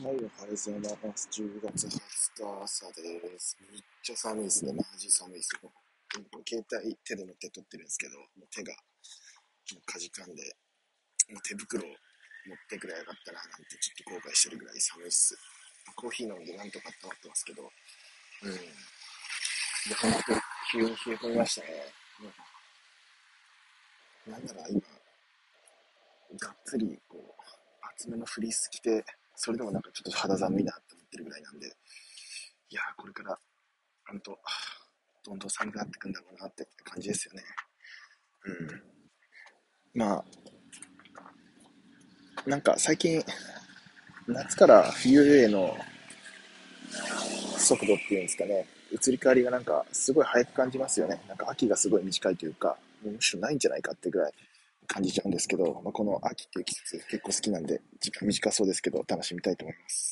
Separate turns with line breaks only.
はい、おはようございます。10月20日朝です。めっちゃ寒いですね。マジ寒いですよ。携帯手で持って撮ってるんですけど、もう手がもうかじかんで、もう手袋を持ってくればよかったななんてちょっと後悔してるぐらい寒いっす。コーヒー飲んでなんとか温まってますけど、うん。で、ほんと急に冷え込みましたね。うん、なんなら今、がっつりこう、厚めのフリース着て、それでもなんかちょっと肌寒いなって思ってるぐらいなんで、いや、これから、ほんと、どんどん寒くなってくんだろうなって感じですよね。うん。まあ、なんか最近、夏から冬への速度っていうんですかね、移り変わりがなんかすごい早く感じますよね。なんか秋がすごい短いというか、もうむしろないんじゃないかってぐらい感じちゃうんですけど、まあ、この秋っていう季節結構好きなんで、時間短そうですけど楽しみたいと思います。